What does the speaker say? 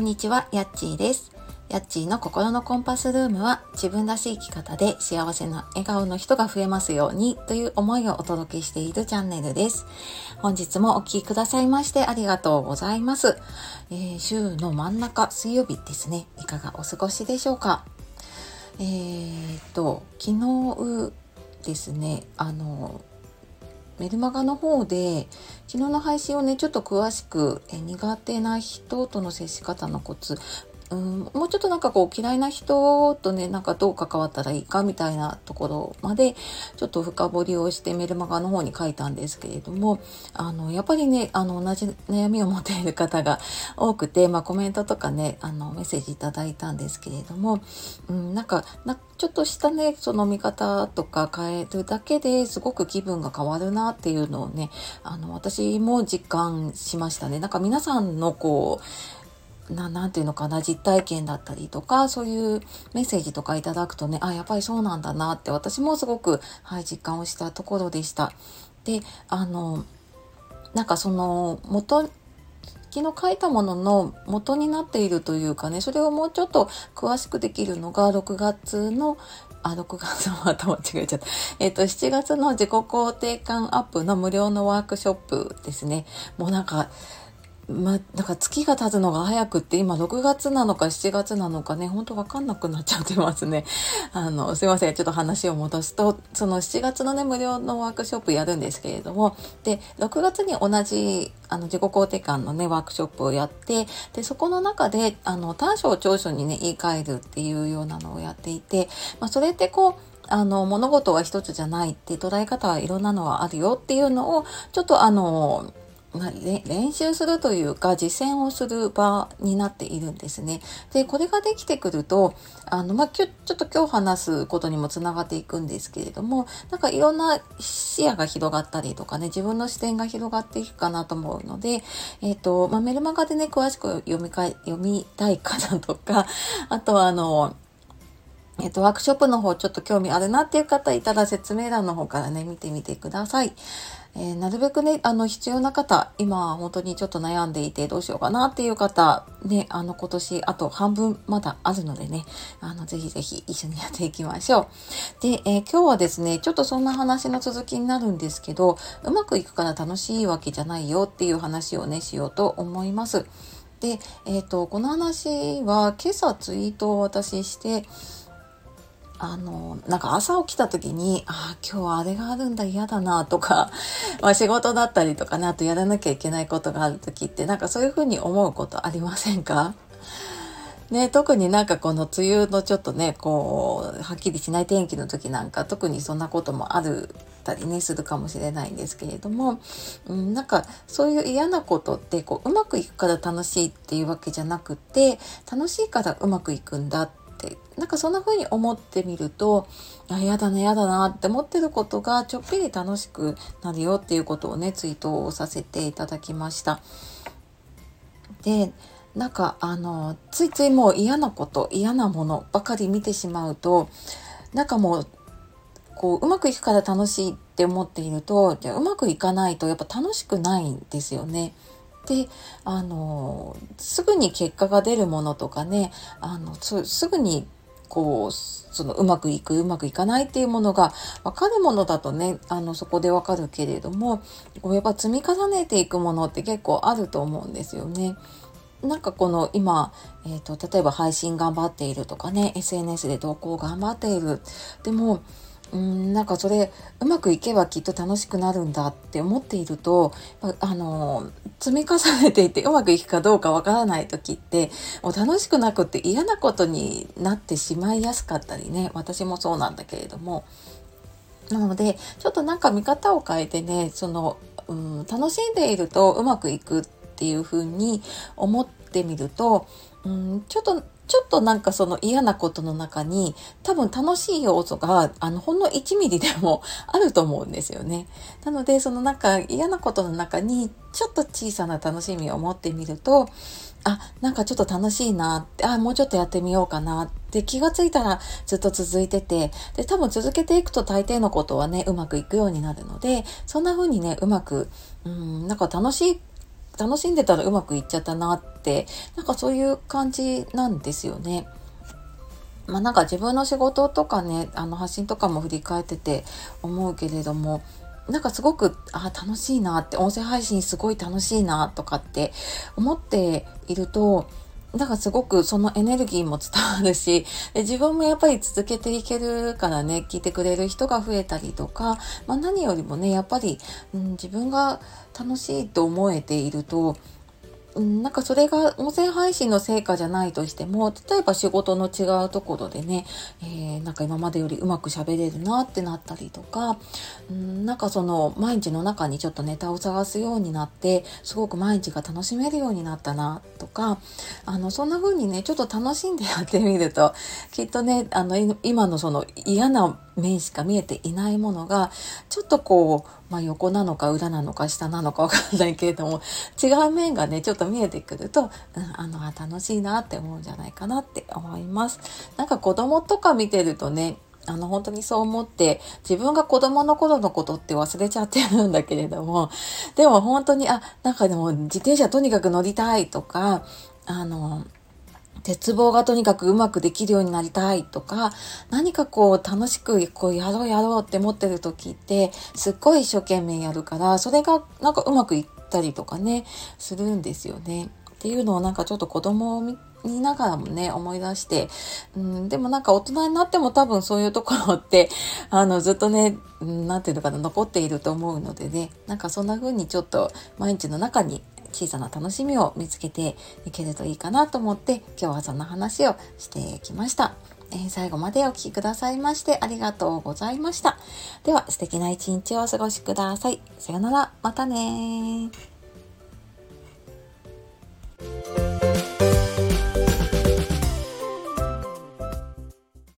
こんにちは、やっちーです。やっちーの心のコンパスルームは自分らしい生き方で幸せな笑顔の人が増えますようにという思いをお届けしているチャンネルです。本日もお聴きくださいましてありがとうございます。えー週の真ん中水曜日ですね。いかがお過ごしでしょうか？えー、と、昨日ですね、あの、メルマガの方で昨日の配信をねちょっと詳しくえ苦手な人との接し方のコツうんもうちょっとなんかこう嫌いな人とねなんかどう関わったらいいかみたいなところまでちょっと深掘りをしてメルマガの方に書いたんですけれどもあのやっぱりねあの同じ悩みを持っている方が多くて、まあ、コメントとかねあのメッセージいただいたんですけれども、うん、なんかなちょっとしたねその見方とか変えるだけですごく気分が変わるなっていうのをねあの私も実感しましたね。なんか皆さんのこうなんていうのかな実体験だったりとかそういうメッセージとかいただくとねあやっぱりそうなんだなって私もすごく、はい、実感をしたところでした。であのなんかその元昨日書いたものの元になっているというかねそれをもうちょっと詳しくできるのが6月のあ、6月の頭違えちゃった。えっ、と、7月の自己肯定感アップの無料のワークショップですね。もうなんか、ま、なんか月が経つのが早くって今6月なのか7月なのかね、ほんとわかんなくなっちゃってますね。あの、すいません。ちょっと話を戻すと、その7月のね、無料のワークショップやるんですけれども、で、6月に同じ、あの、自己肯定感のね、ワークショップをやって、で、そこの中で、あの、短所を長所にね、言い換えるっていうようなのをやっていて、まあ、それってこう、あの、物事は一つじゃないって捉え方はいろんなのはあるよっていうのを、ちょっとあの、まあ、練習するというか実践をする場になっているんですね。で、これができてくると、あの、まあ、きゅちょっと今日話すことにもつながっていくんですけれども、なんかいろんな視野が広がったりとかね、自分の視点が広がっていくかなと思うので、えっ、と、まあ、メルマガでね、詳しく読みか、読みたいかなとか、あとはあの、えっと、ワークショップの方ちょっと興味あるなっていう方いたら説明欄の方からね、見てみてください。えーなるべくね、あの、必要な方、今本当にちょっと悩んでいてどうしようかなっていう方、ね、あの、今年あと半分まだあるのでね、あの、ぜひぜひ一緒にやっていきましょう。で、えー今日はですね、ちょっとそんな話の続きになるんですけど、うまくいくから楽しいわけじゃないよっていう話をね、しようと思います。で、えっ、と、この話は今朝ツイートを私して、あの、なんか朝起きた時に、ああ、今日はあれがあるんだ、嫌だな、とか、まあ仕事だったりとかね、あとやらなきゃいけないことがある時って、なんかそういうふうに思うことありませんか？ね、特になんかこの梅雨のちょっとね、こう、はっきりしない天気の時なんか、特にそんなこともあるたりね、するかもしれないんですけれども、うん、なんかそういう嫌なことって、こう、うまくいくから楽しいっていうわけじゃなくて、楽しいからうまくいくんだって、なんかそんな風に思ってみると、あ、やだな、やだなって思ってることがちょっぴり楽しくなるよっていうことをね、ツイートをさせていただきました。で、なんかあの、ついついもう嫌なこと、嫌なものばかり見てしまうと、なんかもう、こう、うまくいくから楽しいって思っていると、じゃうまくいかないとやっぱ楽しくないんですよね。で、あの、すぐに結果が出るものとかね、あの、すぐにこう、そのうまくいく、うまくいかないっていうものが分かるものだとね、あの、そこで分かるけれども、こうやっぱ積み重ねていくものって結構あると思うんですよね。なんかこの今、えっ、と、例えば配信頑張っているとかね、SNS で投稿頑張っている。でも、うん、なんかそれうまくいけばきっと楽しくなるんだって思っているとあの積み重ねていてうまくいくかどうかわからない時ってもう楽しくなくって嫌なことになってしまいやすかったりね私もそうなんだけれども。なのでちょっとなんか見方を変えてねその、うん、楽しんでいるとうまくいくっていう風に思ってみると、うん、ちょっとちょっとなんかその嫌なことの中に多分楽しい要素があのほんの1ミリでもあると思うんですよね。なのでそのなんか嫌なことの中にちょっと小さな楽しみを持ってみるとあ、なんかちょっと楽しいなって、あ、もうちょっとやってみようかなって気がついたらずっと続いてて、で、多分続けていくと大抵のことはね、うまくいくようになるので、そんな風にね、うまく、うん、なんか楽しい楽しんでたらうまくいっちゃったなって、なんかそういう感じなんですよね。まあなんか自分の仕事とかね、あの発信とかも振り返ってて思うけれども、なんかすごく、あ、楽しいなって、音声配信すごい楽しいなとかって思っていると、だからすごくそのエネルギーも伝わるし、自分もやっぱり続けていけるからね、聞いてくれる人が増えたりとか、まあ何よりもね、やっぱり、うん、自分が楽しいと思えていると、うん、なんかそれが音声配信の成果じゃないとしても、例えば仕事の違うところでね、えー、なんか今までよりうまく喋れるなってなったりとか、うん、なんかその毎日の中にちょっとネタを探すようになって、すごく毎日が楽しめるようになったなとか、あの、そんな風にね、ちょっと楽しんでやってみると、きっとね、あの、今のその嫌な面しか見えていないものが、ちょっとこう、まあ、横なのか裏なのか下なのかわかんないけれども、違う面がね、ちょっと見えてくると、うん、あの、あ楽しいなって思うんじゃないかなって思います。なんか子供とか見てるとね、あの、本当にそう思って、自分が子供の頃のことって忘れちゃってるんだけれども、でも本当に、あ、なんかでも自転車とにかく乗りたいとか、あの、鉄棒がとにかくうまくできるようになりたいとか、何かこう楽しくこうやろうやろうって思ってる時って、すっごい一生懸命やるから、それがなんかうまくいったりとかね、するんですよね。っていうのをなんかちょっと子供を見ながらもね、思い出して、うん、でもなんか大人になっても多分そういうところって、あの、ずっとね、うん、なんていうのかな、残っていると思うのでね、なんかそんな風にちょっと毎日の中に小さな楽しみを見つけていけるといいかなと思って今日はそんな話をしてきました。えー、最後までお聴きくださいましてありがとうございました。では素敵な一日をお過ごしください。さよなら、またね